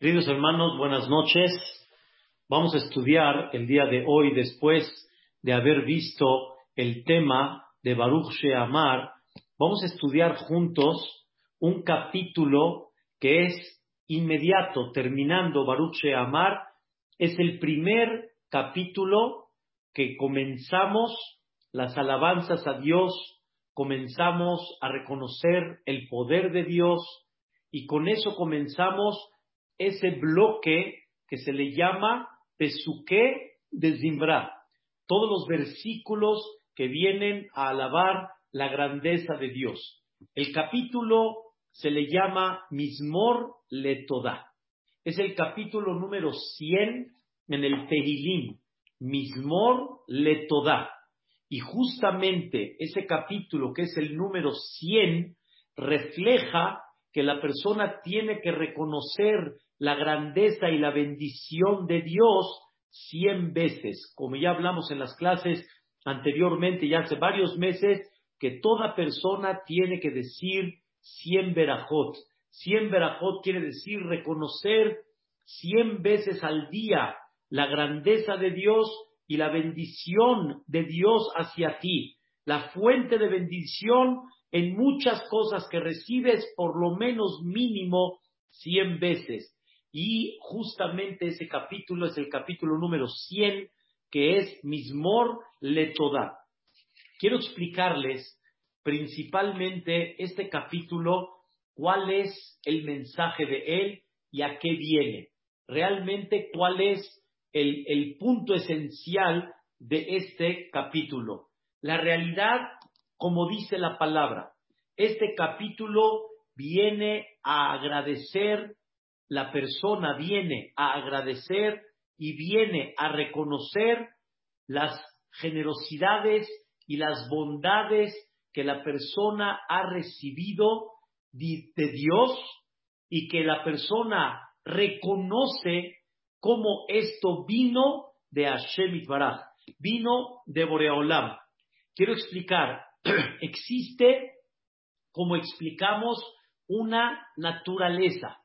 Queridos hermanos, buenas noches. Vamos a estudiar el día de hoy, después de haber visto el tema de Baruch Sheamar, vamos a estudiar juntos un capítulo que es inmediato, terminando Baruch Sheamar. Es el primer capítulo que comenzamos las alabanzas a Dios, comenzamos a reconocer el poder de Dios y con eso comenzamos ese bloque que se le llama Pesuque de Zimbra. Todos los versículos que vienen a alabar la grandeza de Dios. El capítulo se le llama Mismor Letodá. Es el capítulo número 100 en el Tehilim. Mismor Letodá. Y justamente ese capítulo, que es el número 100, refleja que la persona tiene que reconocer la grandeza y la bendición de Dios cien veces, como ya hablamos en las clases anteriormente, ya hace varios meses, que toda persona tiene que decir cien verajot. Cien verajot quiere decir reconocer cien veces al día la grandeza de Dios y la bendición de Dios hacia ti, la fuente de bendición en muchas cosas que recibes por lo menos mínimo cien veces. Y justamente ese capítulo es el capítulo número 100, que es Mismor Letodá. Quiero explicarles principalmente este capítulo, cuál es el mensaje de él y a qué viene. Realmente cuál es el, el punto esencial de este capítulo. La realidad, como dice la palabra, este capítulo viene a agradecer la persona viene a agradecer y viene a reconocer las generosidades y las bondades que la persona ha recibido de Dios y que la persona reconoce cómo esto vino de Hashem Baraj, vino de Boreolam. Quiero explicar, existe, como explicamos, una naturaleza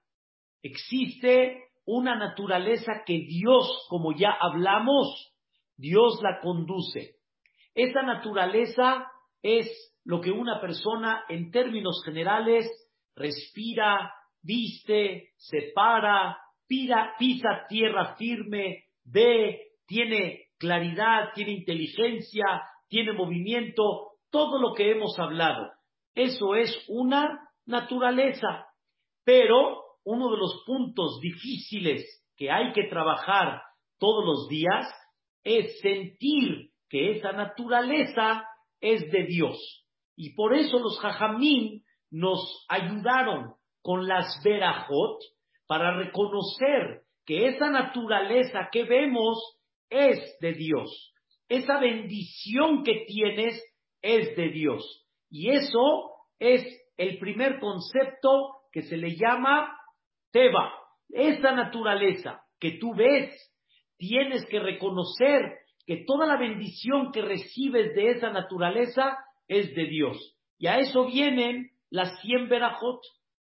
Existe una naturaleza que Dios, como ya hablamos, Dios la conduce. Esa naturaleza es lo que una persona en términos generales respira, viste, se para, pisa tierra firme, ve, tiene claridad, tiene inteligencia, tiene movimiento, todo lo que hemos hablado. Eso es una naturaleza. Pero uno de los puntos difíciles que hay que trabajar todos los días es sentir que esa naturaleza es de Dios. Y por eso los jajamín nos ayudaron con las verajot para reconocer que esa naturaleza que vemos es de Dios. Esa bendición que tienes es de Dios. Y eso es el primer concepto que se le llama Teba, esa naturaleza que tú ves, tienes que reconocer que toda la bendición que recibes de esa naturaleza es de Dios. Y a eso vienen las cien verajot,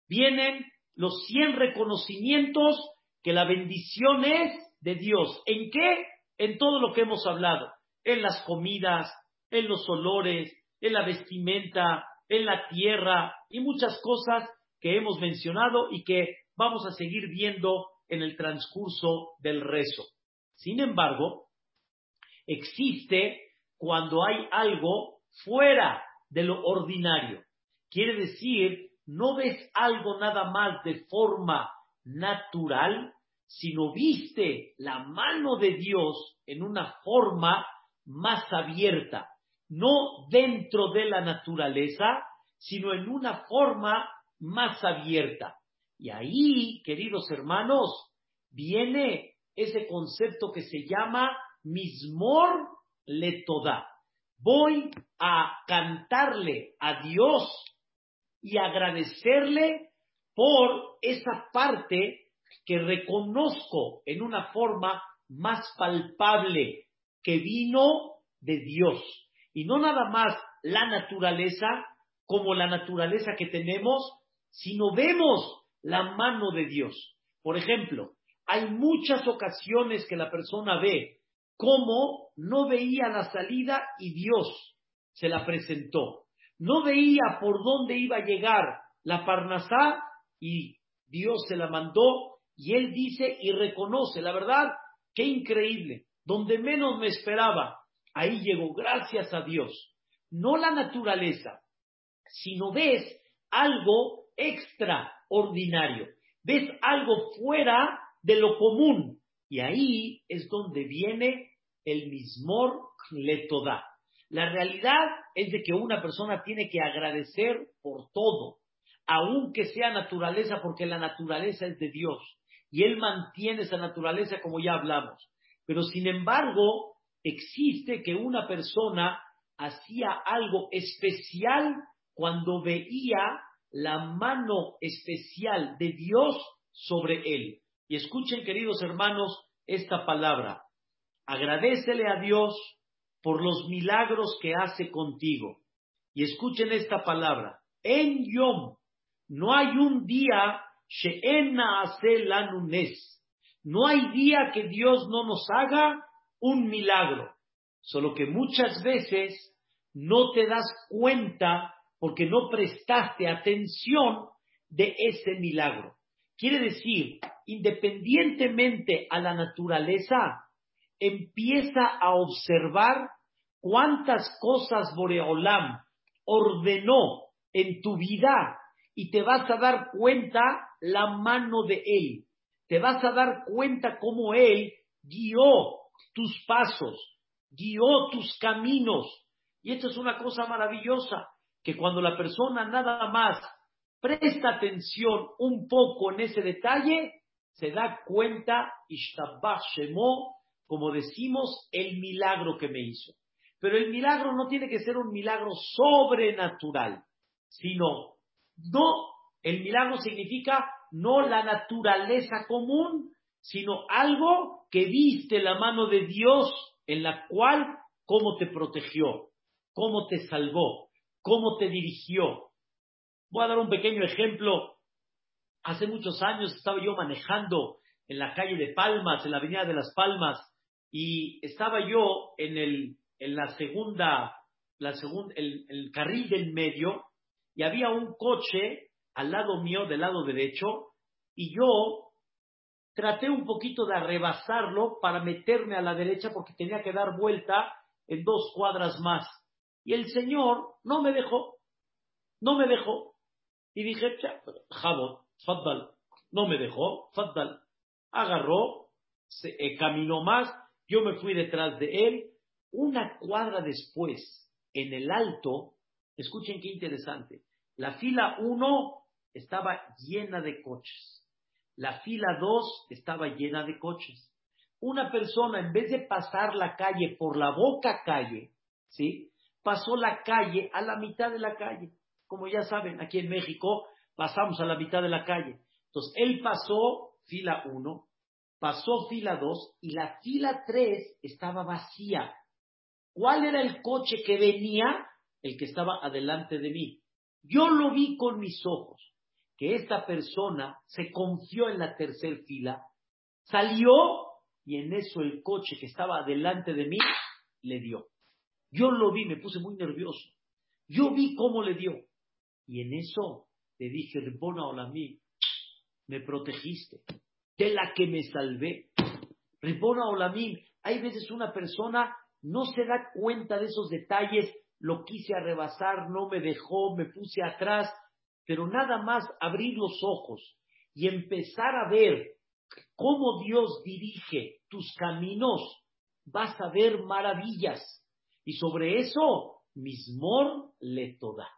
vienen los cien reconocimientos que la bendición es de Dios. ¿En qué? En todo lo que hemos hablado, en las comidas, en los olores, en la vestimenta, en la tierra y muchas cosas que hemos mencionado y que vamos a seguir viendo en el transcurso del rezo. Sin embargo, existe cuando hay algo fuera de lo ordinario. Quiere decir, no ves algo nada más de forma natural, sino viste la mano de Dios en una forma más abierta, no dentro de la naturaleza, sino en una forma más abierta. Y ahí, queridos hermanos, viene ese concepto que se llama mismor letodá. Voy a cantarle a Dios y agradecerle por esa parte que reconozco en una forma más palpable que vino de Dios. Y no nada más la naturaleza como la naturaleza que tenemos, sino vemos la mano de Dios. Por ejemplo, hay muchas ocasiones que la persona ve cómo no veía la salida y Dios se la presentó. No veía por dónde iba a llegar la Parnasá y Dios se la mandó y él dice y reconoce, la verdad, qué increíble, donde menos me esperaba, ahí llegó, gracias a Dios. No la naturaleza, sino ves algo extraordinario, ves algo fuera de lo común. Y ahí es donde viene el mismor toda. La realidad es de que una persona tiene que agradecer por todo, aunque sea naturaleza, porque la naturaleza es de Dios y Él mantiene esa naturaleza como ya hablamos. Pero sin embargo, existe que una persona hacía algo especial cuando veía la mano especial de Dios sobre él. Y escuchen, queridos hermanos, esta palabra. Agradecele a Dios por los milagros que hace contigo. Y escuchen esta palabra. En Yom, no hay un día no hay día que Dios no nos haga un milagro. Solo que muchas veces no te das cuenta porque no prestaste atención de ese milagro. Quiere decir, independientemente a la naturaleza, empieza a observar cuántas cosas Boreolam ordenó en tu vida y te vas a dar cuenta la mano de Él. Te vas a dar cuenta cómo Él guió tus pasos, guió tus caminos. Y esto es una cosa maravillosa, que cuando la persona nada más presta atención un poco en ese detalle, se da cuenta, como decimos, el milagro que me hizo. Pero el milagro no tiene que ser un milagro sobrenatural, sino no, el milagro significa no la naturaleza común, sino algo que viste la mano de Dios en la cual, cómo te protegió, cómo te salvó, cómo te dirigió. Voy a dar un pequeño ejemplo. Hace muchos años estaba yo manejando en la calle de Palmas, en la avenida de las Palmas, y estaba yo en el, en la segunda, la segunda, el, el carril del medio, y había un coche al lado mío, del lado derecho, y yo traté un poquito de rebasarlo para meterme a la derecha porque tenía que dar vuelta en dos cuadras más. Y el señor no me dejó, no me dejó. Y dije, Jabot, Faddal, no me dejó, Faddal. Agarró, eh, caminó más, yo me fui detrás de él. Una cuadra después, en el alto, escuchen qué interesante, la fila 1 estaba llena de coches. La fila 2 estaba llena de coches. Una persona, en vez de pasar la calle por la boca calle, ¿sí? Pasó la calle a la mitad de la calle. Como ya saben, aquí en México pasamos a la mitad de la calle. Entonces, él pasó fila 1, pasó fila 2 y la fila 3 estaba vacía. ¿Cuál era el coche que venía? El que estaba adelante de mí. Yo lo vi con mis ojos, que esta persona se confió en la tercer fila, salió y en eso el coche que estaba delante de mí le dio. Yo lo vi, me puse muy nervioso. Yo vi cómo le dio. Y en eso le dije, Ribona Olamí, me protegiste, de la que me salvé. Ribona Olamí, hay veces una persona no se da cuenta de esos detalles lo quise rebasar, no me dejó, me puse atrás, pero nada más abrir los ojos y empezar a ver cómo Dios dirige tus caminos, vas a ver maravillas. Y sobre eso, mismor le toda.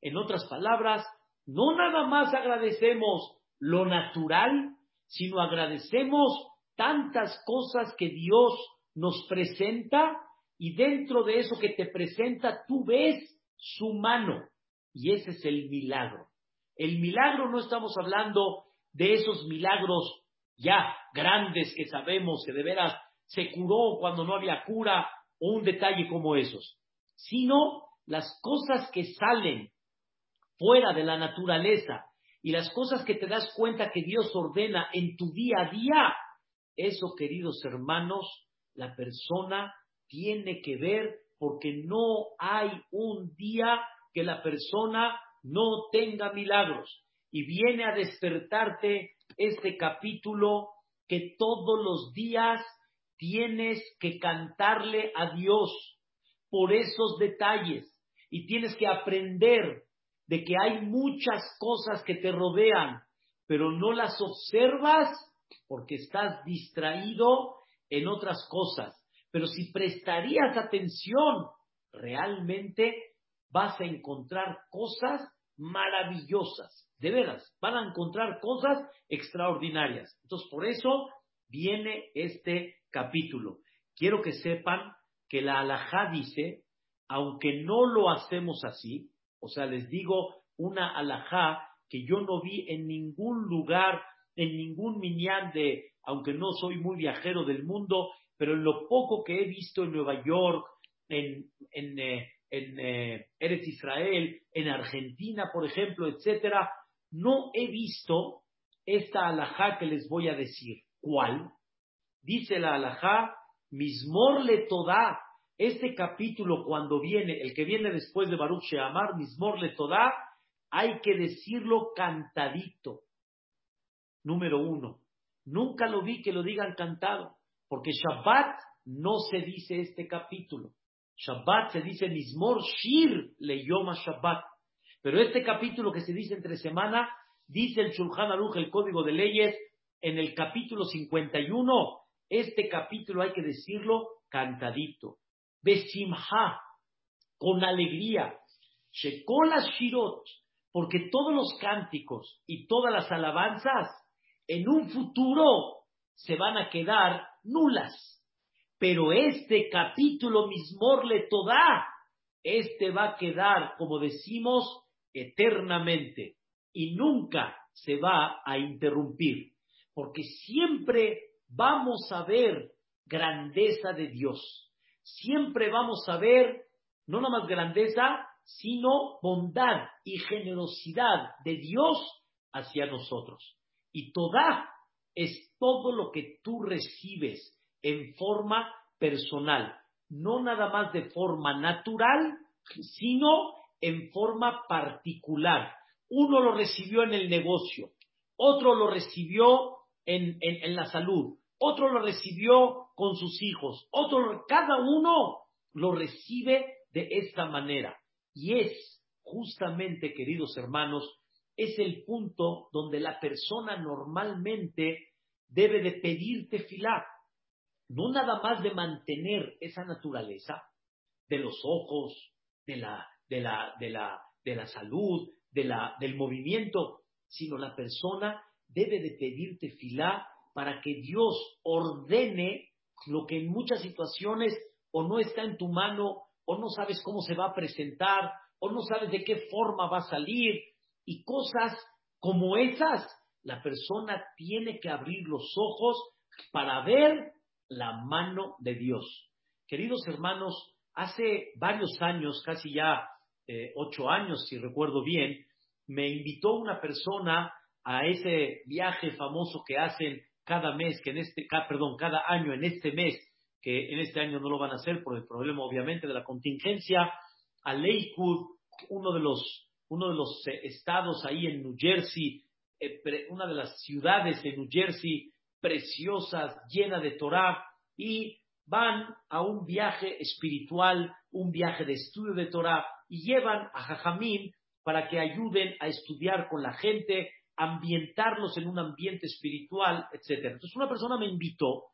En otras palabras, no nada más agradecemos lo natural, sino agradecemos tantas cosas que Dios nos presenta y dentro de eso que te presenta tú ves su mano y ese es el milagro. El milagro no estamos hablando de esos milagros ya grandes que sabemos que de veras se curó cuando no había cura o un detalle como esos, sino las cosas que salen fuera de la naturaleza y las cosas que te das cuenta que Dios ordena en tu día a día, eso, queridos hermanos, la persona tiene que ver porque no hay un día que la persona no tenga milagros. Y viene a despertarte este capítulo que todos los días tienes que cantarle a Dios por esos detalles y tienes que aprender de que hay muchas cosas que te rodean, pero no las observas porque estás distraído en otras cosas. Pero si prestarías atención, realmente vas a encontrar cosas maravillosas. De veras, van a encontrar cosas extraordinarias. Entonces, por eso viene este capítulo. Quiero que sepan que la alajá dice, aunque no lo hacemos así, o sea, les digo una alajá que yo no vi en ningún lugar, en ningún minyan de, aunque no soy muy viajero del mundo, pero en lo poco que he visto en Nueva York, en, en, eh, en eh, Eretz Israel, en Argentina, por ejemplo, etcétera, no he visto esta alajá que les voy a decir. ¿Cuál? Dice la alajá, Mismor le toda. Este capítulo, cuando viene, el que viene después de Baruch Sheamar, Mismor le toda, hay que decirlo cantadito. Número uno. Nunca lo vi que lo digan cantado, porque Shabbat no se dice este capítulo. Shabbat se dice Mismor Shir le Yoma Shabbat. Pero este capítulo que se dice entre semana, dice el Shulchan Aruch, el Código de Leyes, en el capítulo 51, este capítulo hay que decirlo cantadito. Besimha, con alegría. Shekola Shirot, porque todos los cánticos y todas las alabanzas en un futuro se van a quedar nulas. Pero este capítulo mismo le toda, este va a quedar, como decimos, eternamente y nunca se va a interrumpir, porque siempre vamos a ver grandeza de Dios, siempre vamos a ver no nada más grandeza, sino bondad y generosidad de Dios hacia nosotros. Y toda es todo lo que tú recibes en forma personal, no nada más de forma natural, sino en forma particular. Uno lo recibió en el negocio, otro lo recibió en, la salud, otro lo recibió con sus hijos, otro, cada uno lo recibe de esta manera. Y es justamente, queridos hermanos, es el punto donde la persona normalmente debe de pedirte filar no nada más de mantener esa naturaleza de los ojos, de la, de la, de la, de la salud, de la, del movimiento, sino la persona debe de pedirte filá para que Dios ordene lo que en muchas situaciones o no está en tu mano, o no sabes cómo se va a presentar, o no sabes de qué forma va a salir, y cosas como esas, la persona tiene que abrir los ojos para ver la mano de Dios. Queridos hermanos, hace varios años, casi ya eh, ocho años, si recuerdo bien, me invitó una persona a ese viaje famoso que hacen cada mes, que en este, perdón, cada año, en este mes, que en este año no lo van a hacer por el problema, obviamente, de la contingencia, a Lakewood, uno de los, uno de los eh, estados ahí en New Jersey, eh, una de las ciudades de New Jersey preciosas, llena de Torah, y van a un viaje espiritual, un viaje de estudio de Torah, y llevan a Jajamín para que ayuden a estudiar con la gente, ambientarlos en un ambiente espiritual, etc. Entonces una persona me invitó,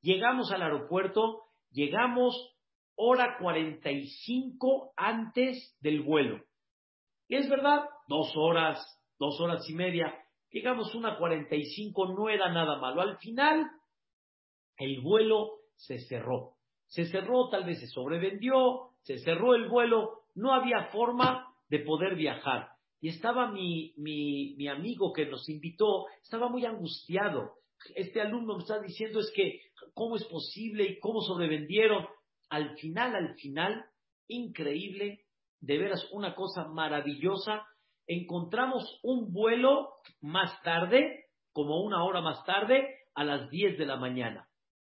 llegamos al aeropuerto, llegamos hora 45 antes del vuelo. Y es verdad, dos horas, dos horas y media, llegamos una 45, no era nada malo. Al final, el vuelo se cerró. Se cerró, tal vez se sobrevendió, se cerró el vuelo, no había forma de poder viajar. Y estaba mi, mi, mi amigo que nos invitó, estaba muy angustiado. Este alumno me está diciendo es que, ¿cómo es posible y cómo sobrevendieron? Al final, al final, increíble, de veras una cosa maravillosa, encontramos un vuelo más tarde, como una hora más tarde, a las 10 de la mañana.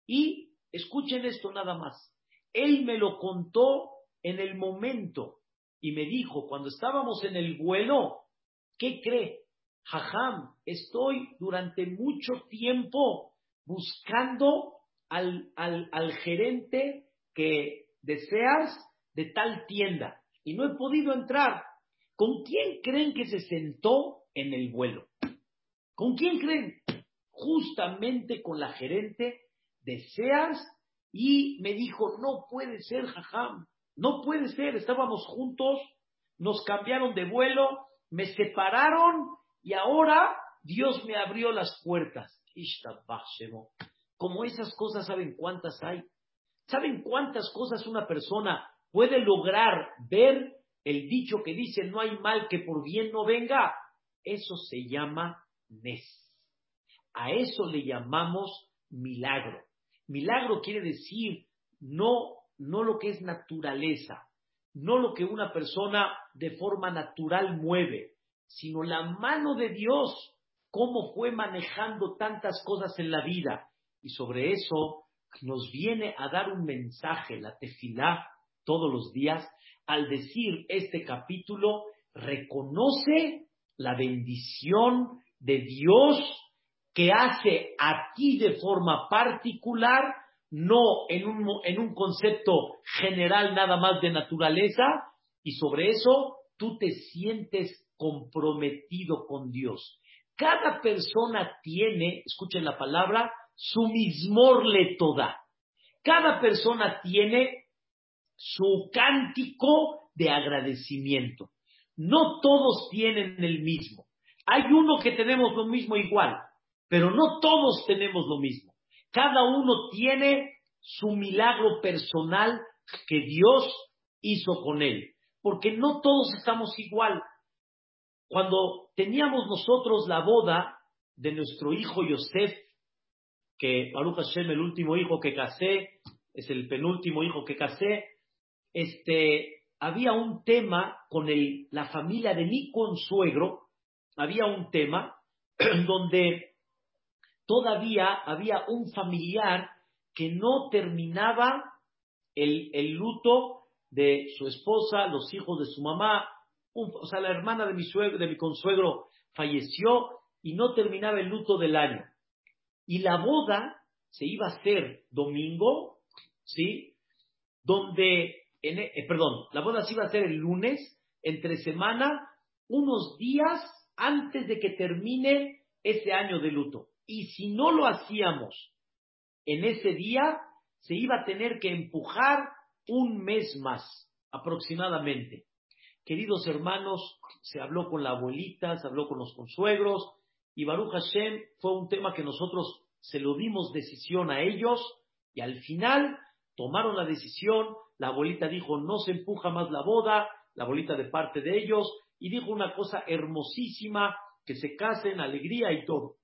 Y escuchen esto nada más. Él me lo contó en el momento y me dijo, cuando estábamos en el vuelo, ¿qué cree? Jajam, estoy durante mucho tiempo buscando al, al, al gerente que deseas de tal tienda y no he podido entrar. ¿Con quién creen que se sentó en el vuelo? ¿Con quién creen? Justamente con la gerente de Sears y me dijo, no puede ser, jajam, no puede ser, estábamos juntos, nos cambiaron de vuelo, me separaron y ahora Dios me abrió las puertas. Como esas cosas, ¿saben cuántas hay? ¿Saben cuántas cosas una persona puede lograr ver el dicho que dice no hay mal que por bien no venga? Eso se llama Nes. A eso le llamamos milagro. Milagro quiere decir no, no lo que es naturaleza, no lo que una persona de forma natural mueve, sino la mano de Dios, cómo fue manejando tantas cosas en la vida. Y sobre eso nos viene a dar un mensaje, la tefilá, todos los días, al decir este capítulo, reconoce la bendición de Dios que hace a ti de forma particular, no en un, en un concepto general nada más de naturaleza, y sobre eso tú te sientes comprometido con Dios. Cada persona tiene, escuchen la palabra, su mismor le toda. Cada persona tiene su cántico de agradecimiento. No todos tienen el mismo. Hay uno que tenemos lo mismo igual, pero no todos tenemos lo mismo. Cada uno tiene su milagro personal que Dios hizo con él, porque no todos estamos igual. Cuando teníamos nosotros la boda de nuestro hijo Yosef, que Baruch Hashem, el último hijo que casé, es el penúltimo hijo que casé, este, había un tema con el, la familia de mi consuegro, había un tema donde todavía había un familiar que no terminaba el, el luto de su esposa, los hijos de su mamá, o sea, la hermana de mi, suegro, de mi consuegro falleció y no terminaba el luto del año. Y la boda se iba a hacer domingo, ¿sí? Donde, eh, perdón, la boda se iba a hacer el lunes, entre semana, unos días antes de que termine ese año de luto. Y si no lo hacíamos en ese día, se iba a tener que empujar un mes más, aproximadamente. Queridos hermanos, se habló con la abuelita, se habló con los consuegros, y Baruch Hashem fue un tema que nosotros se lo dimos decisión a ellos y al final tomaron la decisión, la abuelita dijo no se empuja más la boda, la abuelita de parte de ellos y dijo una cosa hermosísima, que se casen, alegría y todo.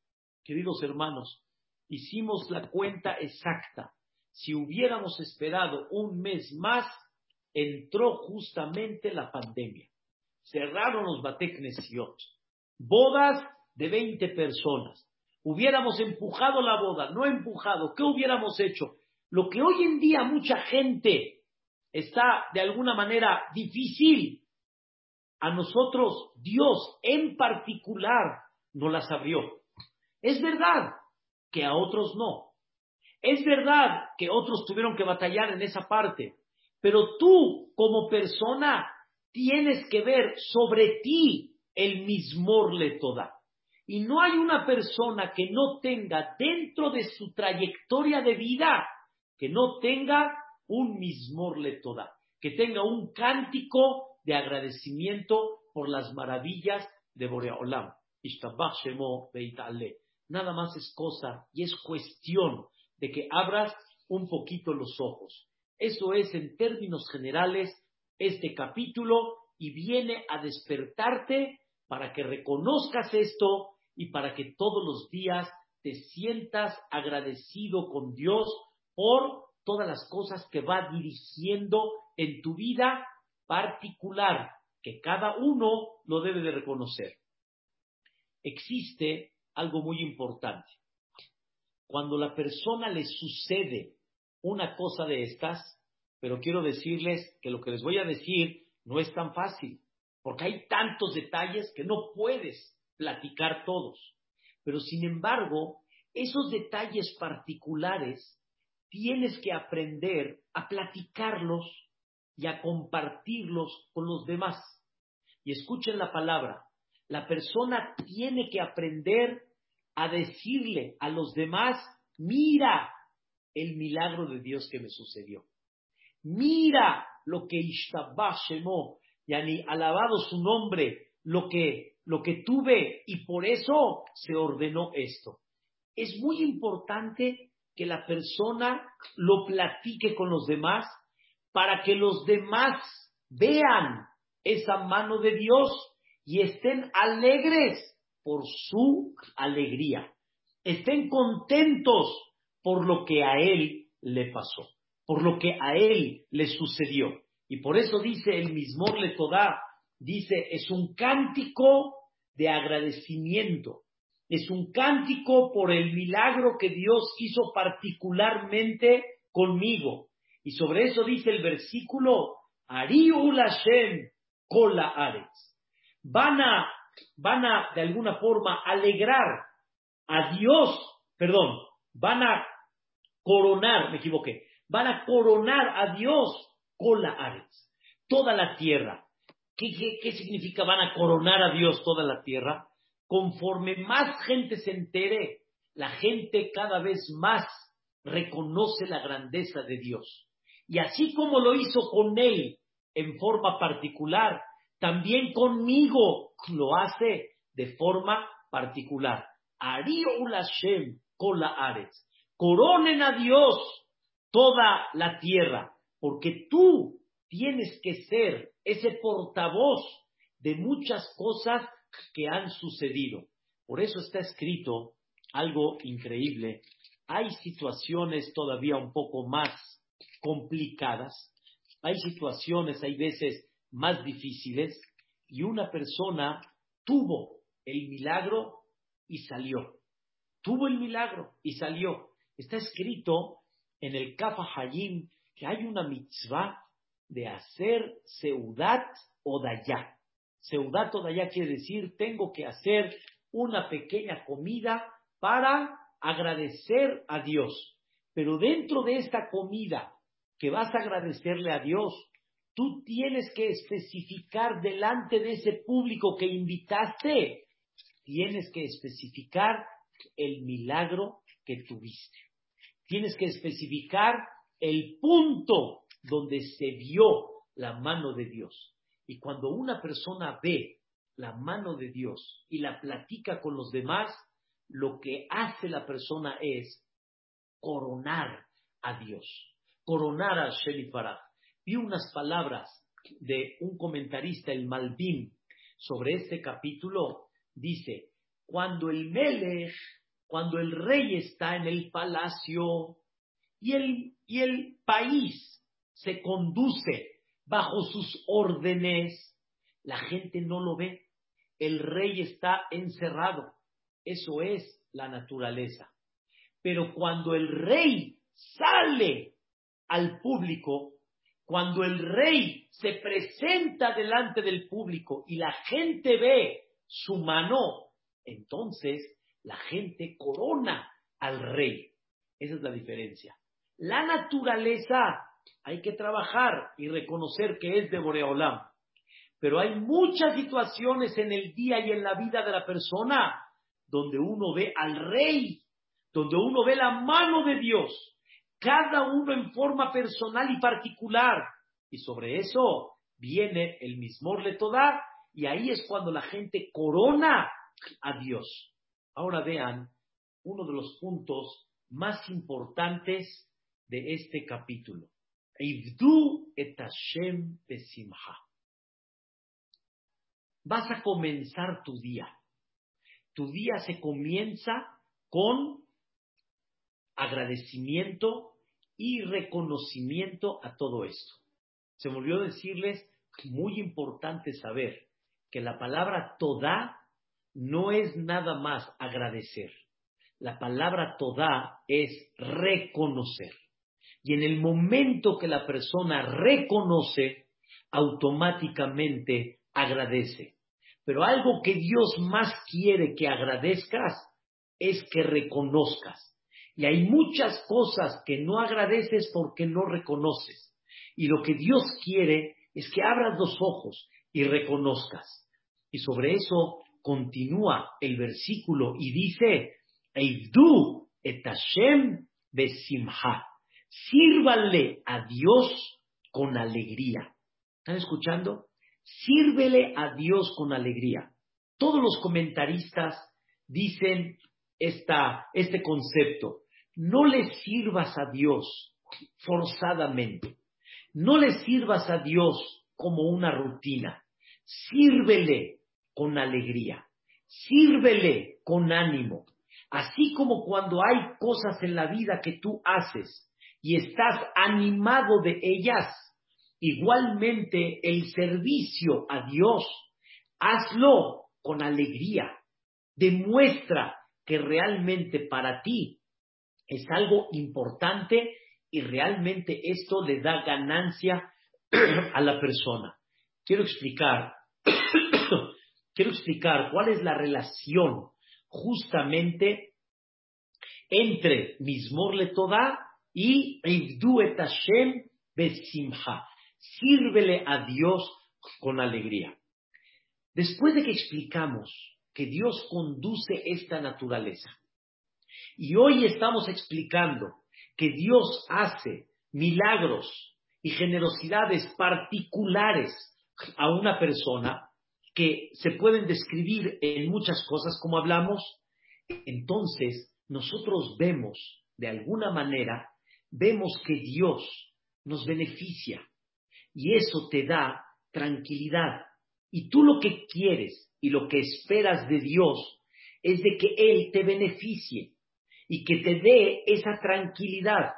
Queridos hermanos, hicimos la cuenta exacta. Si hubiéramos esperado un mes más, entró justamente la pandemia. Cerraron los Bateknesiot. Bodas de 20 personas. Hubiéramos empujado la boda, no empujado, ¿qué hubiéramos hecho? Lo que hoy en día mucha gente está de alguna manera difícil, a nosotros Dios en particular nos las abrió. Es verdad que a otros no. Es verdad que otros tuvieron que batallar en esa parte. Pero tú, como persona, tienes que ver sobre ti el mismor le toda. Y no hay una persona que no tenga dentro de su trayectoria de vida, que no tenga un mismor le toda, que tenga un cántico de agradecimiento por las maravillas de Boreolam. Nada más es cosa y es cuestión de que abras un poquito los ojos. Eso es en términos generales este capítulo y viene a despertarte para que reconozcas esto y para que todos los días te sientas agradecido con Dios por todas las cosas que va dirigiendo en tu vida particular, que cada uno lo debe de reconocer. Existe algo muy importante. Cuando la persona le sucede una cosa de estas, pero quiero decirles que lo que les voy a decir no es tan fácil, porque hay tantos detalles que no puedes platicar todos. Pero sin embargo, esos detalles particulares tienes que aprender a platicarlos y a compartirlos con los demás. Y escuchen la palabra, la persona tiene que aprender a decirle a los demás, mira el milagro de Dios que me sucedió. Mira lo que Ishtabah Shemó, yani alabado su nombre, lo que, lo que tuve y por eso se ordenó esto. Es muy importante que la persona lo platique con los demás para que los demás vean esa mano de Dios y estén alegres por su alegría. Estén contentos por lo que a él le pasó, por lo que a él le sucedió. Y por eso dice el mismo Letodá, dice, es un cántico de agradecimiento, es un cántico por el milagro que Dios hizo particularmente conmigo. Y sobre eso dice el versículo, Ariul Hashem Kola Ares. Van a, van a, de alguna forma, alegrar a Dios, perdón, van a coronar, me equivoqué, van a coronar a Dios Kola Ares, toda la tierra. ¿Qué, qué, qué significa van a coronar a Dios toda la tierra? Conforme más gente se entere, la gente cada vez más reconoce la grandeza de Dios. Y así como lo hizo con él en forma particular, también conmigo lo hace de forma particular. Ariul Hashem Ares. Coronen a Dios toda la tierra, porque tú tienes que ser ese portavoz de muchas cosas que han sucedido. Por eso está escrito algo increíble. Hay situaciones todavía un poco más complicadas, hay situaciones, hay veces más difíciles, y una persona tuvo el milagro y salió. Tuvo el milagro y salió. Está escrito en el Kafa Hayim que hay una mitzvah de hacer seudat o dayá. Seudat o dayá quiere decir tengo que hacer una pequeña comida para agradecer a Dios. Pero dentro de esta comida que vas a agradecerle a Dios, tú tienes que especificar delante de ese público que invitaste, tienes que especificar el milagro que tuviste. Tienes que especificar el punto donde se vio la mano de Dios. Y cuando una persona ve la mano de Dios y la platica con los demás, lo que hace la persona es coronar a Dios coronar a Sheli Vi unas palabras de un comentarista, el Malvin, sobre este capítulo. Dice, cuando el Melech, cuando el rey está en el palacio y el, y el país se conduce bajo sus órdenes, la gente no lo ve. El rey está encerrado. Eso es la naturaleza. Pero cuando el rey sale al público, cuando el rey se presenta delante del público y la gente ve su mano, entonces la gente corona al rey. Esa es la diferencia. La naturaleza hay que trabajar y reconocer que es de Boreolam. Pero hay muchas situaciones en el día y en la vida de la persona donde uno ve al rey, donde uno ve la mano de Dios, cada uno en forma personal y particular. Y sobre eso viene el mismo Letodá, y ahí es cuando la gente corona a Dios. Ahora vean uno de los puntos más importantes de este capítulo. Et Hashem besimha. Vas a comenzar tu día. Tu día se comienza con agradecimiento y reconocimiento a todo esto. Se me olvidó decirles muy importante saber que la palabra toda no es nada más agradecer. La palabra toda es reconocer. Y en el momento que la persona reconoce, automáticamente agradece. Pero algo que Dios más quiere que agradezcas es que reconozcas. Y hay muchas cosas que no agradeces porque no reconoces. Y lo que Dios quiere es que abras los ojos y reconozcas. Y sobre eso continúa el versículo y dice, Eivdu et Hashem besimha. Sírvale a Dios con alegría. ¿Están escuchando? Sírvele a Dios con alegría. Todos los comentaristas dicen esta, este concepto. No le sirvas a Dios forzadamente. No le sirvas a Dios como una rutina. Sírvele con alegría. Sírvele con ánimo. Así como cuando hay cosas en la vida que tú haces y estás animado de ellas, igualmente el servicio a Dios, hazlo con alegría. Demuestra que realmente para ti es algo importante y realmente esto le da ganancia a la persona. Quiero explicar, quiero explicar cuál es la relación justamente entre Mismor Toda y Hashem Besimha. Sírvele a Dios con alegría. Después de que explicamos que Dios conduce esta naturaleza, y hoy estamos explicando que Dios hace milagros y generosidades particulares a una persona que se pueden describir en muchas cosas como hablamos, entonces nosotros vemos, de alguna manera, vemos que Dios nos beneficia y eso te da tranquilidad. Y tú lo que quieres y lo que esperas de Dios es de que Él te beneficie y que te dé esa tranquilidad.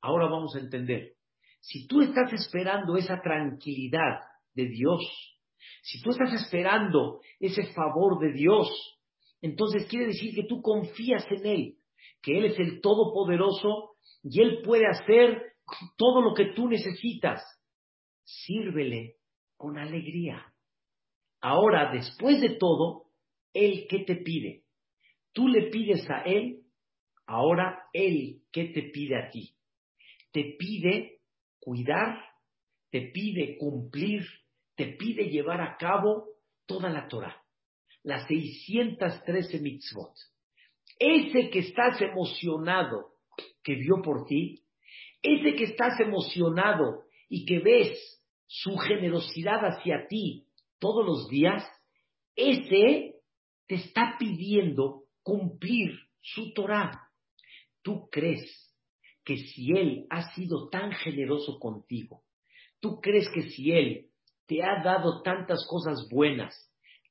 Ahora vamos a entender. Si tú estás esperando esa tranquilidad de Dios, si tú estás esperando ese favor de Dios, entonces quiere decir que tú confías en Él, que Él es el Todopoderoso y Él puede hacer todo lo que tú necesitas. Sírvele con alegría. Ahora, después de todo, Él qué te pide? Tú le pides a Él Ahora Él, ¿qué te pide a ti? Te pide cuidar, te pide cumplir, te pide llevar a cabo toda la Torah, las 613 mitzvot. Ese que estás emocionado que vio por ti, ese que estás emocionado y que ves su generosidad hacia ti todos los días, ese te está pidiendo cumplir su Torah. ¿Tú crees que si Él ha sido tan generoso contigo, tú crees que si Él te ha dado tantas cosas buenas,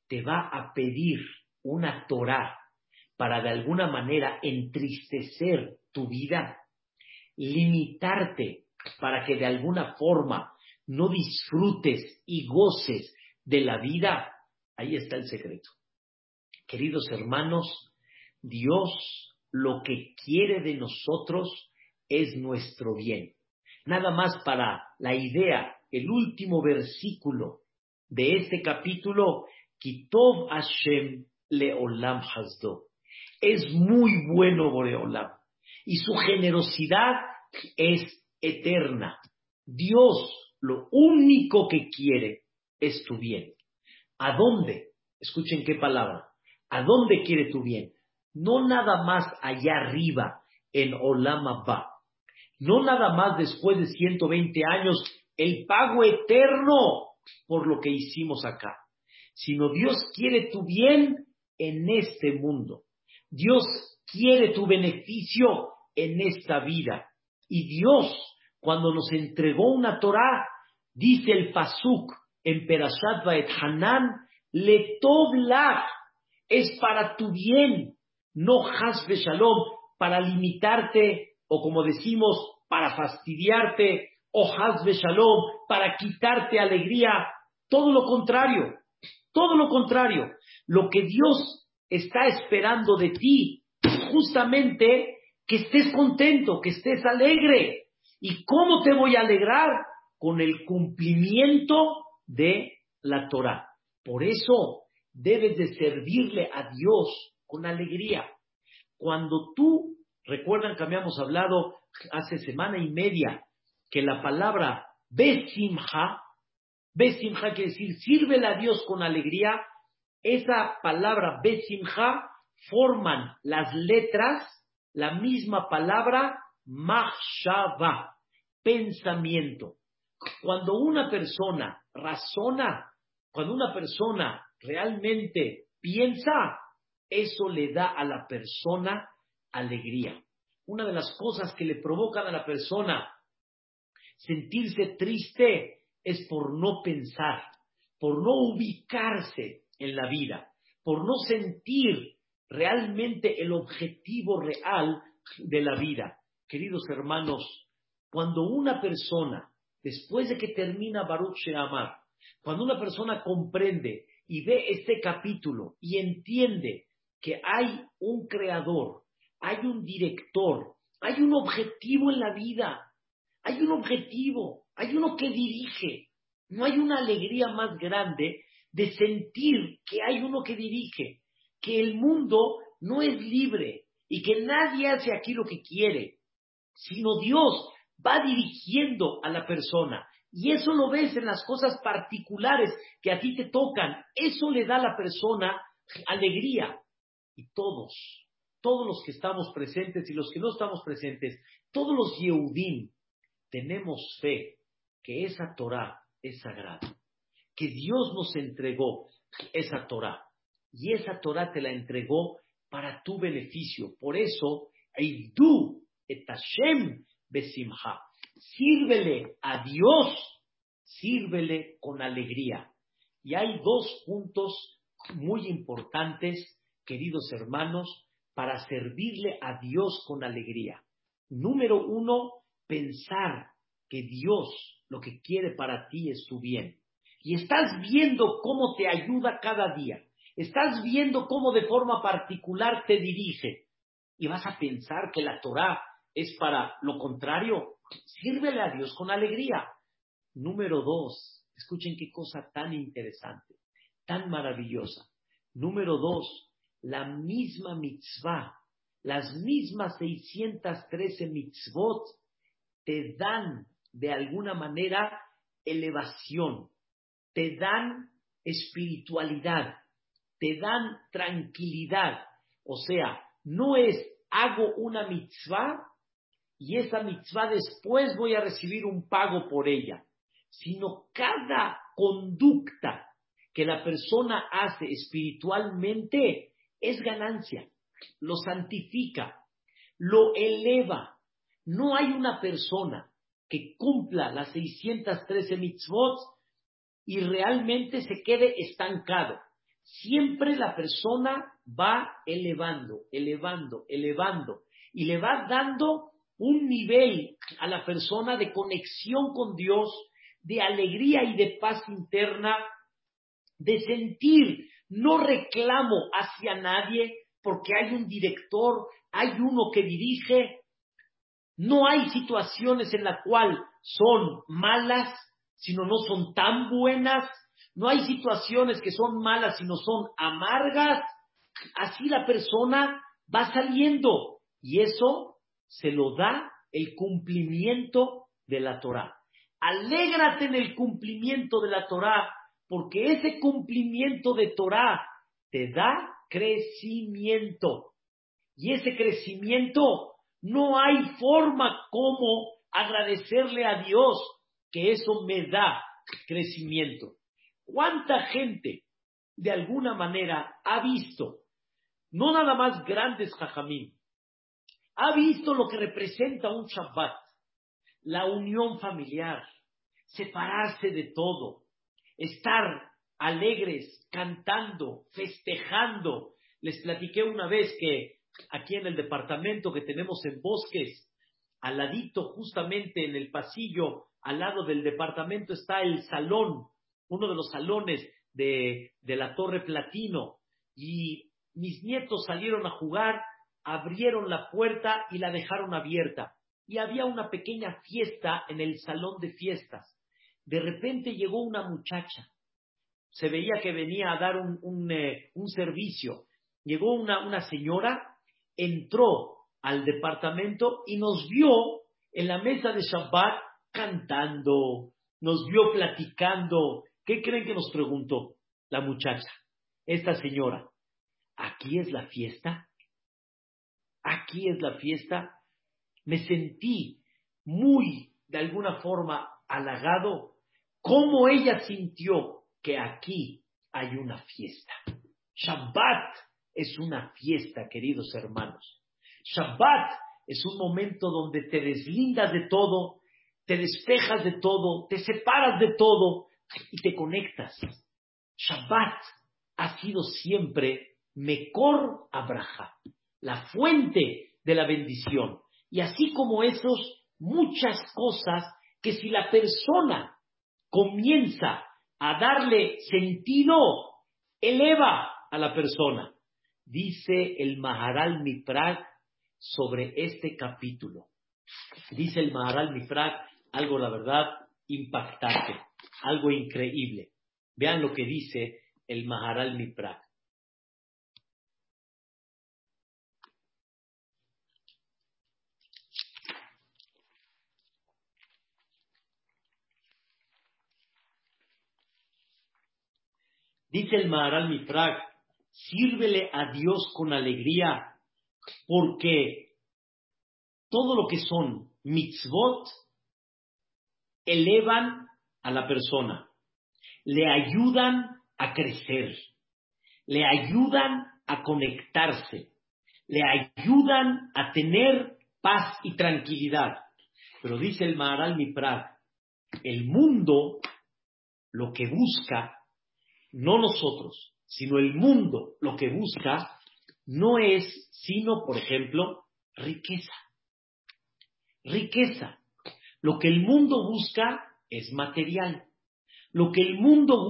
te va a pedir una Torah para de alguna manera entristecer tu vida, limitarte para que de alguna forma no disfrutes y goces de la vida, ahí está el secreto. Queridos hermanos, Dios lo que quiere de nosotros es nuestro bien. Nada más para la idea, el último versículo de este capítulo, Kitov Hashem Leolam Hasdo. Es muy bueno Boreolam y su generosidad es eterna. Dios lo único que quiere es tu bien. ¿A dónde? Escuchen qué palabra. ¿A dónde quiere tu bien? no nada más allá arriba en Olama Ba, no nada más después de 120 años el pago eterno por lo que hicimos acá, sino Dios quiere tu bien en este mundo. Dios quiere tu beneficio en esta vida. Y Dios, cuando nos entregó una Torah, dice el Pasuk en Perashat et Hanan, le es para tu bien no hasbe shalom para limitarte o como decimos, para fastidiarte o hazbe shalom, para quitarte alegría. Todo lo contrario, todo lo contrario. Lo que Dios está esperando de ti justamente que estés contento, que estés alegre. ¿Y cómo te voy a alegrar? Con el cumplimiento de la Torah. Por eso debes de servirle a Dios con alegría. Cuando tú, recuerdan que habíamos hablado hace semana y media que la palabra besimha, besimha quiere decir sírvele a Dios con alegría, esa palabra besimha forman las letras la misma palabra machshava, pensamiento. Cuando una persona razona, cuando una persona realmente piensa, eso le da a la persona alegría. Una de las cosas que le provocan a la persona sentirse triste es por no pensar, por no ubicarse en la vida, por no sentir realmente el objetivo real de la vida. Queridos hermanos, cuando una persona, después de que termina Baruch Sheamar, cuando una persona comprende y ve este capítulo y entiende que hay un creador, hay un director, hay un objetivo en la vida, hay un objetivo, hay uno que dirige. No hay una alegría más grande de sentir que hay uno que dirige, que el mundo no es libre y que nadie hace aquí lo que quiere, sino Dios va dirigiendo a la persona. Y eso lo ves en las cosas particulares que a ti te tocan. Eso le da a la persona alegría. Y todos, todos los que estamos presentes y los que no estamos presentes, todos los Yehudim, tenemos fe que esa Torah es sagrada, que Dios nos entregó esa Torah. Y esa Torah te la entregó para tu beneficio. Por eso, Eidu et Hashem besimha. Sírvele a Dios, sírvele con alegría. Y hay dos puntos muy importantes, queridos hermanos, para servirle a Dios con alegría. Número uno, pensar que Dios lo que quiere para ti es tu bien. Y estás viendo cómo te ayuda cada día. Estás viendo cómo de forma particular te dirige. Y vas a pensar que la Torah es para lo contrario. Sírvele a Dios con alegría. Número dos, escuchen qué cosa tan interesante, tan maravillosa. Número dos, la misma mitzvah, las mismas 613 mitzvot te dan de alguna manera elevación, te dan espiritualidad, te dan tranquilidad. O sea, no es hago una mitzvah y esa mitzvah después voy a recibir un pago por ella, sino cada conducta que la persona hace espiritualmente es ganancia, lo santifica, lo eleva, no hay una persona que cumpla las 613 mitzvot y realmente se quede estancado. Siempre la persona va elevando, elevando, elevando y le va dando un nivel a la persona de conexión con Dios, de alegría y de paz interna, de sentir, no reclamo hacia nadie porque hay un director, hay uno que dirige, no hay situaciones en las cuales son malas, sino no son tan buenas. No hay situaciones que son malas, sino son amargas. Así la persona va saliendo y eso se lo da el cumplimiento de la Torah. Alégrate en el cumplimiento de la Torah, porque ese cumplimiento de Torah te da crecimiento. Y ese crecimiento no hay forma como agradecerle a Dios que eso me da crecimiento. ¿Cuánta gente de alguna manera ha visto, no nada más grandes jajamín, ha visto lo que representa un Shabbat, la unión familiar, separarse de todo, estar alegres, cantando, festejando. Les platiqué una vez que aquí en el departamento que tenemos en Bosques, al ladito justamente en el pasillo al lado del departamento está el salón, uno de los salones de, de la Torre Platino. Y mis nietos salieron a jugar, abrieron la puerta y la dejaron abierta. Y había una pequeña fiesta en el salón de fiestas. De repente llegó una muchacha. Se veía que venía a dar un, un, eh, un servicio. Llegó una, una señora, entró al departamento y nos vio en la mesa de Shabbat cantando, nos vio platicando. ¿Qué creen que nos preguntó la muchacha? Esta señora, ¿aquí es la fiesta? ¿Aquí es la fiesta? Me sentí muy, de alguna forma, halagado. ¿Cómo ella sintió que aquí hay una fiesta? Shabbat es una fiesta, queridos hermanos. Shabbat es un momento donde te deslindas de todo, te despejas de todo, te separas de todo y te conectas. Shabbat ha sido siempre Mekor Abraha, la fuente de la bendición. Y así como esos, muchas cosas que si la persona comienza a darle sentido, eleva a la persona. Dice el Maharal Miprag sobre este capítulo. Dice el Maharal Miprag algo, la verdad, impactante, algo increíble. Vean lo que dice el Maharal Miprag. Dice el Maharal Miprag, sírvele a Dios con alegría, porque todo lo que son mitzvot elevan a la persona, le ayudan a crecer, le ayudan a conectarse, le ayudan a tener paz y tranquilidad. Pero dice el Maharal Miprag, el mundo lo que busca, no nosotros, sino el mundo lo que busca, no es sino, por ejemplo, riqueza. Riqueza. Lo que el mundo busca es material. Lo que el mundo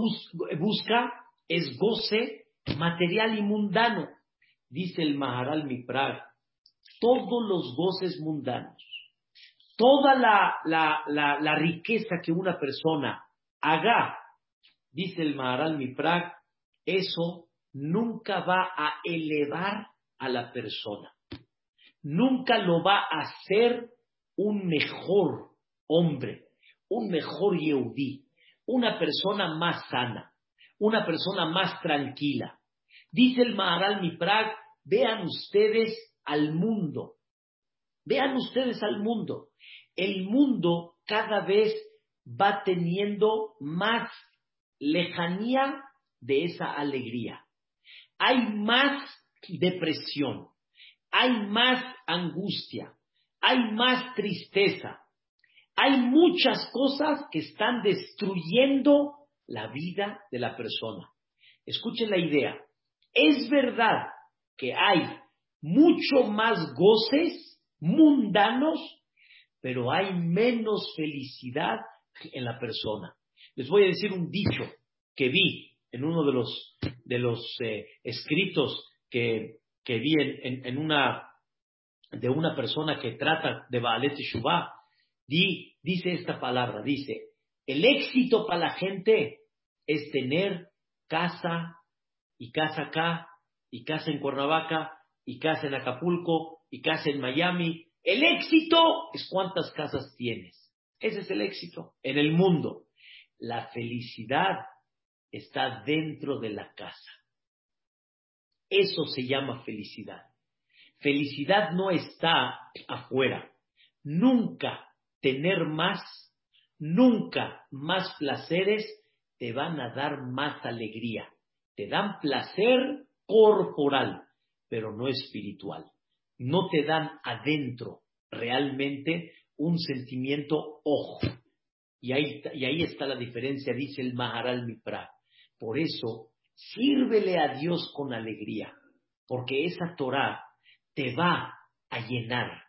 busca es goce material y mundano. Dice el Maharal Miprag, todos los goces mundanos, toda la, la, riqueza que una persona haga, dice el Maharal Miprag, eso nunca va a elevar a la persona. Nunca lo va a hacer un mejor hombre, un mejor Yehudí, una persona más sana, una persona más tranquila. Dice el Maharal Miprag, vean ustedes al mundo, vean ustedes al mundo. El mundo cada vez va teniendo más lejanía de esa alegría. Hay más depresión, hay más angustia, hay más tristeza, hay muchas cosas que están destruyendo la vida de la persona. Escuchen la idea. Es verdad que hay mucho más goces mundanos, pero hay menos felicidad en la persona. Les voy a decir un dicho que vi en uno de los, de los eh, escritos que, vi en, una de una persona que trata de Baalet Shubá, dice esta palabra, dice, el éxito para la gente es tener casa y casa acá, y casa en Cuernavaca, y casa en Acapulco, y casa en Miami. El éxito es cuántas casas tienes. Ese es el éxito en el mundo. La felicidad está dentro de la casa. Eso se llama felicidad. Felicidad no está afuera. Nunca tener más, nunca más placeres te van a dar más alegría. Te dan placer corporal, pero no espiritual. No te dan adentro realmente un sentimiento ojo. Y ahí, y ahí está la diferencia, dice el Maharal Mipra. Por eso, sírvele a Dios con alegría, porque esa Torah te va a llenar,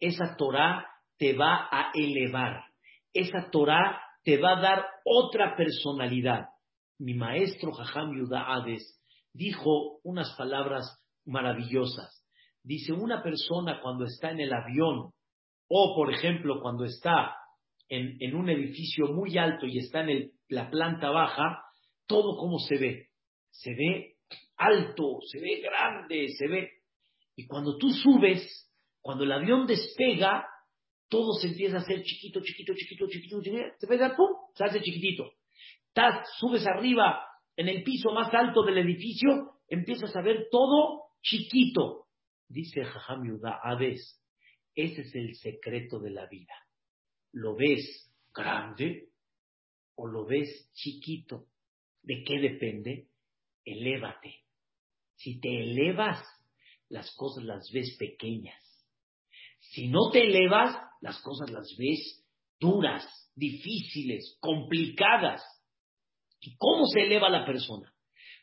esa Torah te va a elevar, esa Torah te va a dar otra personalidad. Mi maestro Jajam Hades dijo unas palabras maravillosas. Dice, una persona cuando está en el avión o, por ejemplo, cuando está en, un edificio muy alto y está en la planta baja, todo como se ve. Se ve alto, se ve grande, se ve. Y cuando tú subes, cuando el avión despega, todo se empieza a hacer chiquito, chiquito, chiquito, chiquito, chiquito, se pega, ¡pum! se hace chiquitito. subes arriba, en el piso más alto del edificio, empiezas a ver todo chiquito. Dice Jajam Yuda, Hades, ese es el secreto de la vida. ¿Lo ves grande o lo ves chiquito? ¿De qué depende? Elévate. Si te elevas, las cosas las ves pequeñas. Si no te elevas, las cosas las ves duras, difíciles, complicadas. ¿Y cómo se eleva la persona?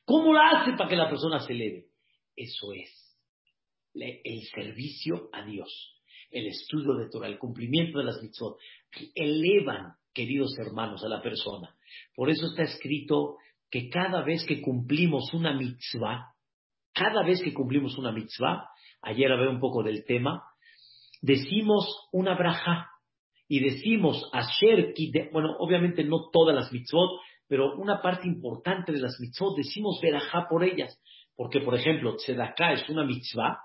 ¿Cómo la hace para que la persona se eleve? Eso es el servicio a Dios, el estudio de Torah, el cumplimiento de las mitzvot. Elevan, queridos hermanos, a la persona. Por eso está escrito que cada vez que cumplimos una mitzvah, cada vez que cumplimos una mitzvah, ayer hablé un poco del tema, decimos una braja y decimos asher de, bueno, obviamente no todas las mitzvot, pero una parte importante de las mitzvot decimos verajá por ellas, porque por ejemplo, tzedakah es una mitzvah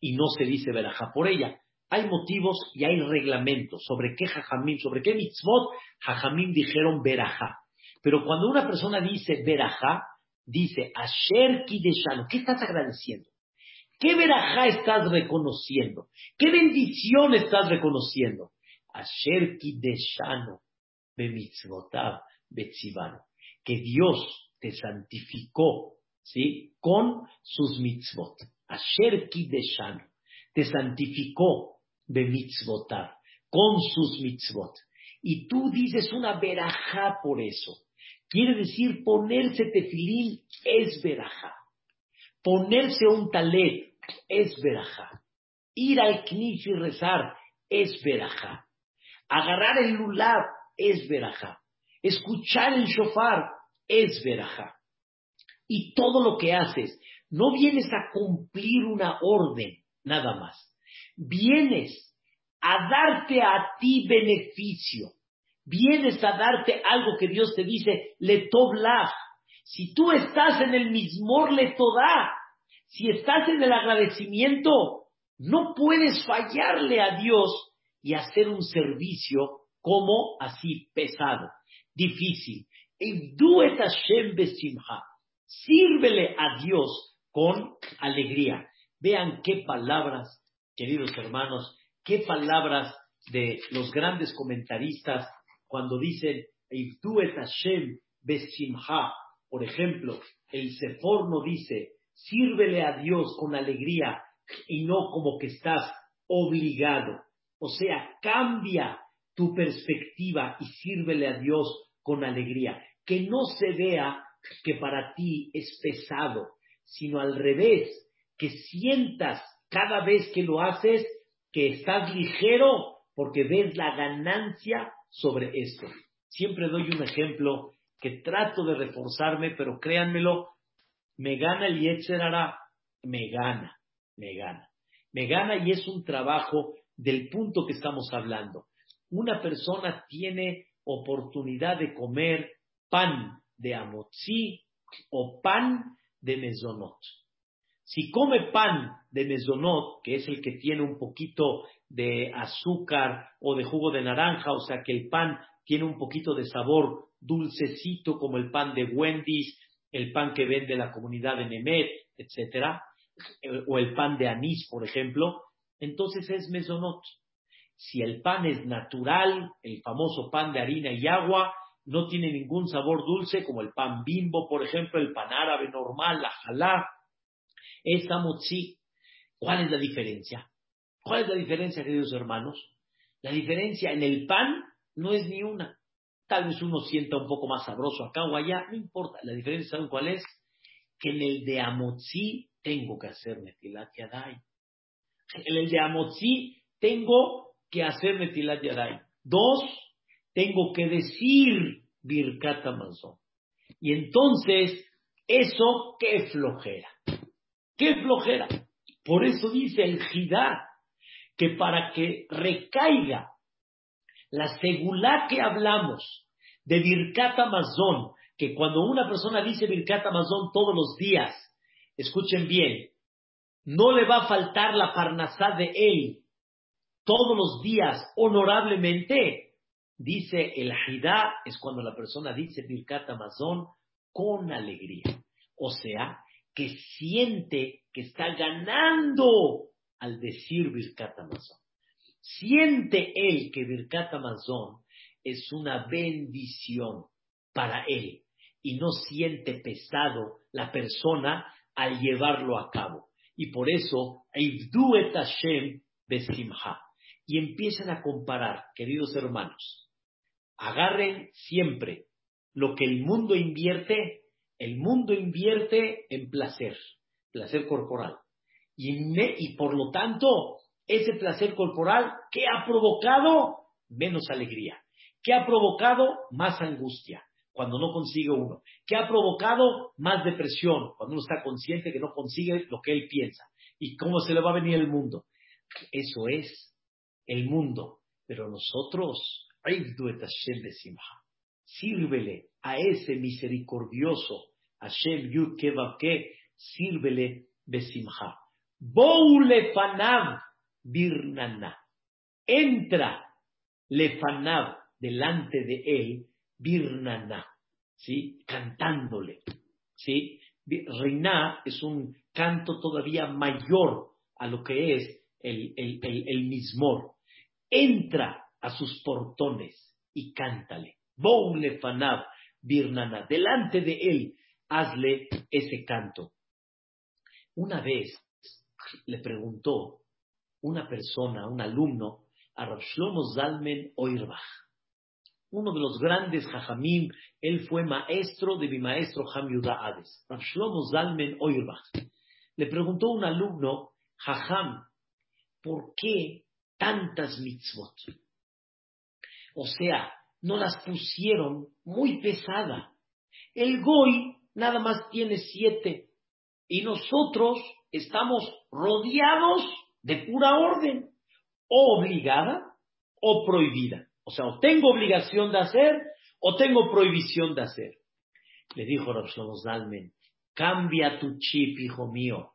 y no se dice verajá por ella. Hay motivos y hay reglamentos sobre qué jajamim, sobre qué mitzvot jajamim dijeron verajá. Pero cuando una persona dice verajá, dice asher kideshano, ¿qué estás agradeciendo? ¿Qué verajá estás reconociendo? ¿Qué bendición estás reconociendo? Asher kideshano bemitzvotav betzivano. Que Dios te santificó, ¿sí? Con sus mitzvot. Asher kideshano. Te santificó bemitzvotav. Con sus mitzvot. Y tú dices una verajá por eso. Quiere decir ponerse tefilín es verajá. Ponerse un talet es verajá. Ir al knif y rezar es verajá. Agarrar el lulab es verajá. Escuchar el shofar es verajá. Y todo lo que haces, no vienes a cumplir una orden, nada más. Vienes a darte a ti beneficio. Vienes a darte algo que Dios te dice, le si tú estás en el mismor letodá, si estás en el agradecimiento, no puedes fallarle a Dios y hacer un servicio como así pesado, difícil. Sírvele a Dios con alegría. Vean qué palabras, queridos hermanos, qué palabras de los grandes comentaristas cuando dicen Hashem besimha, por ejemplo, el Seforno dice, sírvele a Dios con alegría y no como que estás obligado. O sea, cambia tu perspectiva y sírvele a Dios con alegría. Que no se vea que para ti es pesado, sino al revés, que sientas cada vez que lo haces que estás ligero porque ves la ganancia sobre esto. Siempre doy un ejemplo que trato de reforzarme, pero créanmelo, me gana el Yetzerara, me gana, me gana. Me gana y es un trabajo del punto que estamos hablando. Una persona tiene oportunidad de comer pan de amotzi o pan de mesonot. Si come pan de mesonot, que es el que tiene un poquito de azúcar o de jugo de naranja, o sea que el pan tiene un poquito de sabor dulcecito como el pan de Wendy's, el pan que vende la comunidad de Nemet, etcétera, eh, o el pan de anís, por ejemplo, entonces es mesonot. Si el pan es natural, el famoso pan de harina y agua, no tiene ningún sabor dulce, como el pan bimbo, por ejemplo, el pan árabe normal, la jalá, es amotzi. ¿Cuál es la diferencia? ¿Cuál es la diferencia, queridos hermanos? La diferencia en el pan no es ni una. Tal vez uno sienta un poco más sabroso acá o allá, no importa. La diferencia, ¿saben cuál es? Que en el de Amotzi tengo que hacer Netilat Yadai. En el de Amotzi tengo que hacer Netilat Yadai. Dos, tengo que decir Birkat Amazon. Y entonces, eso, qué flojera. Qué flojera. Por eso dice el Jidá que para que recaiga la segulá que hablamos de Birkat Amazon, que cuando una persona dice Birkat Amazon todos los días, escuchen bien, no le va a faltar la parnasá de él todos los días honorablemente, dice el Hidá, es cuando la persona dice Birkat Amazon con alegría. O sea, que siente que está ganando al decir Birkat Amazon. Siente él que Birkat Amazon es una bendición para él y no siente pesado la persona al llevarlo a cabo. Y por eso, Eivdu et Hashem besimha. Y empiezan a comparar, queridos hermanos. Agarren siempre lo que el mundo invierte. El mundo invierte en placer, placer corporal. Y, por lo tanto, ese placer corporal, ¿qué ha provocado? Menos alegría. ¿Qué ha provocado? Más angustia cuando no consigue uno. ¿Qué ha provocado? Más depresión, cuando uno está consciente que no consigue lo que él piensa. ¿Y cómo se le va a venir el mundo? Eso es el mundo. Pero nosotros, sírvele a ese misericordioso Hashem Yud que sírvele besimha. Boulefanav birnana. Entra lefanav delante de él birnana, ¿sí? Cantándole, ¿sí? Reina es un canto todavía mayor a lo que es el, el, el, mismor. Entra a sus portones y cántale. Boulefanav birnana. Delante de él, hazle ese canto. Una vez le preguntó una persona, un alumno, a Rav Shlomo Oirbach, uno de los grandes Jajamim, él fue maestro de mi maestro Ham Yuda Hades, Rav Shlomo Oirbach. Le preguntó un alumno, Jajam, ¿por qué tantas mitzvot? O sea, no las pusieron muy pesada. El Goy nada más tiene siete y nosotros estamos rodeados de pura orden, o obligada o prohibida. O sea, o tengo obligación de hacer o tengo prohibición de hacer. Le dijo Rabshlomo Zalmen, cambia tu chip, hijo mío,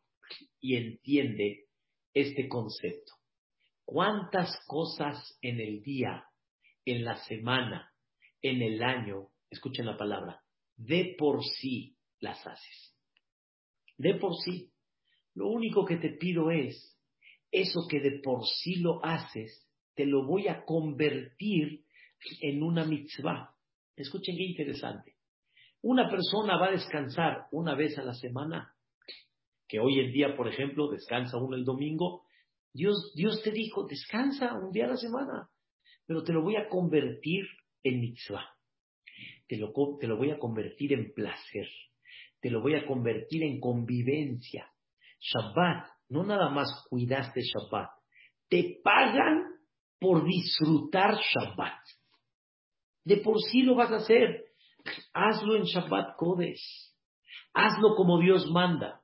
y entiende este concepto. ¿Cuántas cosas en el día, en la semana, en el año, escuchen la palabra, de por sí las haces? De por sí. Lo único que te pido es, eso que de por sí lo haces, te lo voy a convertir en una mitzvah. Escuchen qué interesante. Una persona va a descansar una vez a la semana, que hoy en día, por ejemplo, descansa uno el domingo. Dios, Dios te dijo, descansa un día a la semana, pero te lo voy a convertir en mitzvah. Te lo, te lo voy a convertir en placer. Te lo voy a convertir en convivencia. Shabbat, no nada más cuidaste Shabbat, te pagan por disfrutar Shabbat. De por sí lo vas a hacer. Hazlo en Shabbat Kodesh. Hazlo como Dios manda.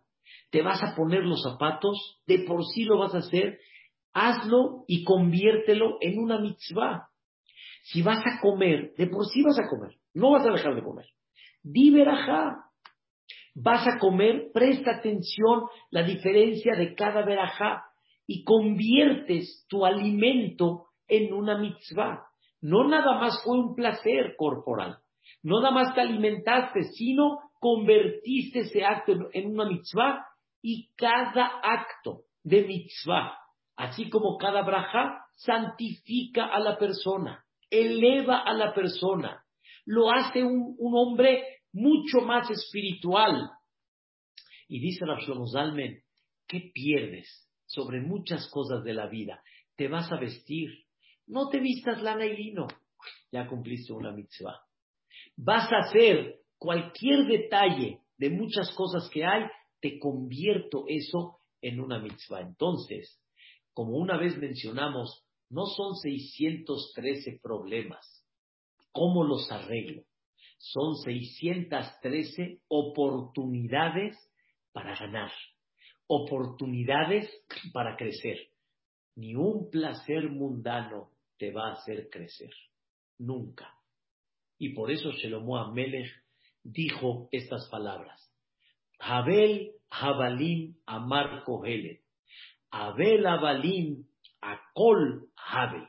Te vas a poner los zapatos, de por sí lo vas a hacer. Hazlo y conviértelo en una mitzvah. Si vas a comer, de por sí vas a comer. No vas a dejar de comer. Di vas a comer, presta atención la diferencia de cada verajá y conviertes tu alimento en una mitzvah. No nada más fue un placer corporal, no nada más te alimentaste, sino convertiste ese acto en una mitzvah y cada acto de mitzvah, así como cada braja, santifica a la persona, eleva a la persona, lo hace un, un hombre mucho más espiritual. Y dice la Zalmen, ¿qué pierdes sobre muchas cosas de la vida? Te vas a vestir, no te vistas lana y lino, ya cumpliste una mitzvah. Vas a hacer cualquier detalle de muchas cosas que hay, te convierto eso en una mitzvah. Entonces, como una vez mencionamos, no son 613 problemas, ¿Cómo los arreglo? Son 613 oportunidades para ganar, oportunidades para crecer. Ni un placer mundano te va a hacer crecer. Nunca. Y por eso Shelomo Amelech dijo estas palabras. Abel Habalim Amar Kohelet. Abel Habalim Akol Habel.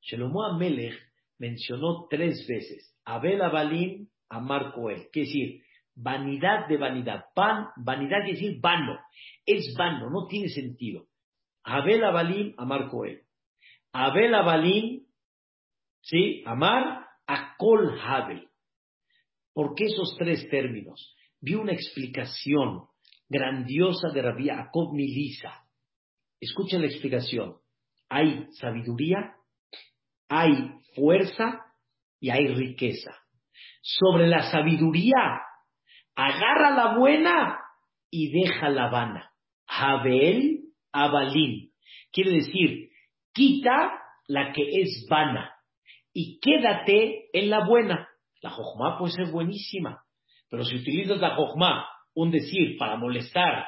Shelomo Amelech mencionó tres veces. Abel Habalim Amar Koel. ¿Qué decir? Vanidad de vanidad. Pan, vanidad quiere decir vano. Es vano, no tiene sentido. Abel Abalim Amar Koel. Abel Abalim, ¿sí? Amar Akol Habel. ¿Por qué esos tres términos? Vi una explicación grandiosa de Rabbi Jacob Milisa. Escuchen la explicación. Hay sabiduría, hay fuerza y hay riqueza. Sobre la sabiduría, agarra la buena y deja la vana. Abel Abalín. Quiere decir, quita la que es vana y quédate en la buena. La jojma puede ser buenísima, pero si utilizas la jojma, un decir, para molestar,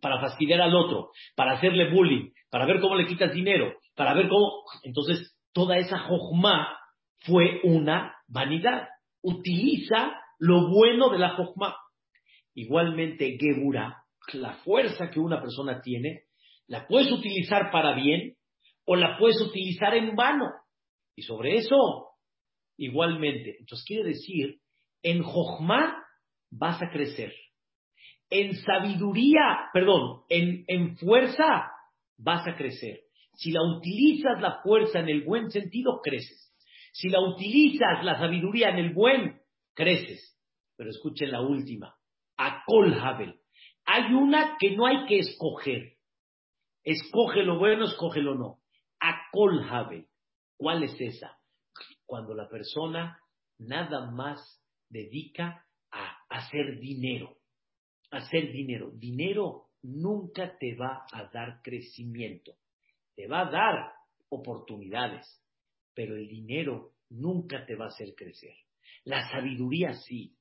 para fastidiar al otro, para hacerle bullying, para ver cómo le quitas dinero, para ver cómo... Entonces, toda esa jojma fue una vanidad. Utiliza lo bueno de la jojma. Igualmente, Gebura, la fuerza que una persona tiene, la puedes utilizar para bien o la puedes utilizar en vano. Y sobre eso, igualmente. Entonces quiere decir, en Jochma vas a crecer. En sabiduría, perdón, en, en fuerza vas a crecer. Si la utilizas la fuerza en el buen sentido, creces. Si la utilizas la sabiduría en el buen, creces. Pero escuchen la última. A Habel. Hay una que no hay que escoger. Escoge lo bueno, escoge lo no. A Habel. ¿Cuál es esa? Cuando la persona nada más dedica a hacer dinero. Hacer dinero. Dinero nunca te va a dar crecimiento. Te va a dar oportunidades, pero el dinero nunca te va a hacer crecer. La sabiduría sí.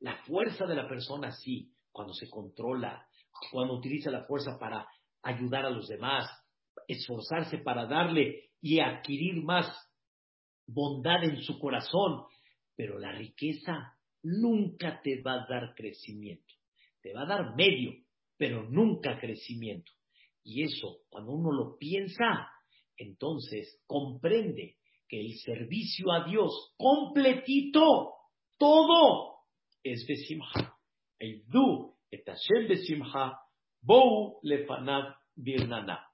La fuerza de la persona sí. Cuando se controla, cuando utiliza la fuerza para ayudar a los demás, esforzarse para darle y adquirir más bondad en su corazón, pero la riqueza nunca te va a dar crecimiento. Te va a dar medio, pero nunca crecimiento. Y eso, cuando uno lo piensa, entonces comprende que el servicio a Dios completito, todo, es besimha. du et Hashem besimha, bou lefanav birnana.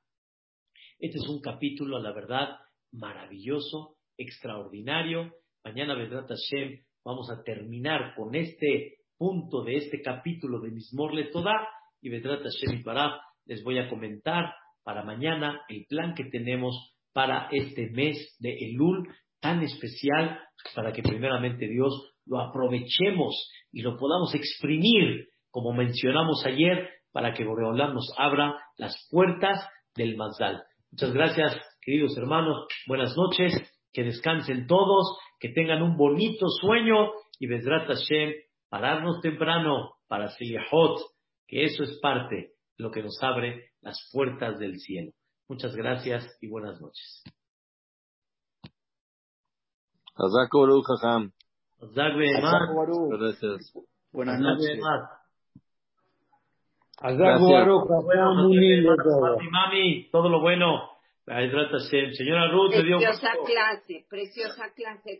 Este es un capítulo, la verdad, maravilloso, extraordinario. Mañana, Vedrat Hashem, vamos a terminar con este punto de este capítulo de Mismor Toda y Vedrat Hashem y para les voy a comentar para mañana el plan que tenemos para este mes de Elul tan especial para que primeramente Dios lo aprovechemos y lo podamos exprimir, como mencionamos ayer, para que Boreolán nos abra las puertas del Mazdal. Muchas gracias, queridos hermanos. Buenas noches. Que descansen todos. Que tengan un bonito sueño. Y Bezrat Hashem, pararnos temprano para Silihot. Que eso es parte de lo que nos abre las puertas del cielo. Muchas gracias y buenas noches. Buenas noches. Mami, todo lo bueno. Señora Ruth, preciosa clase, preciosa clase.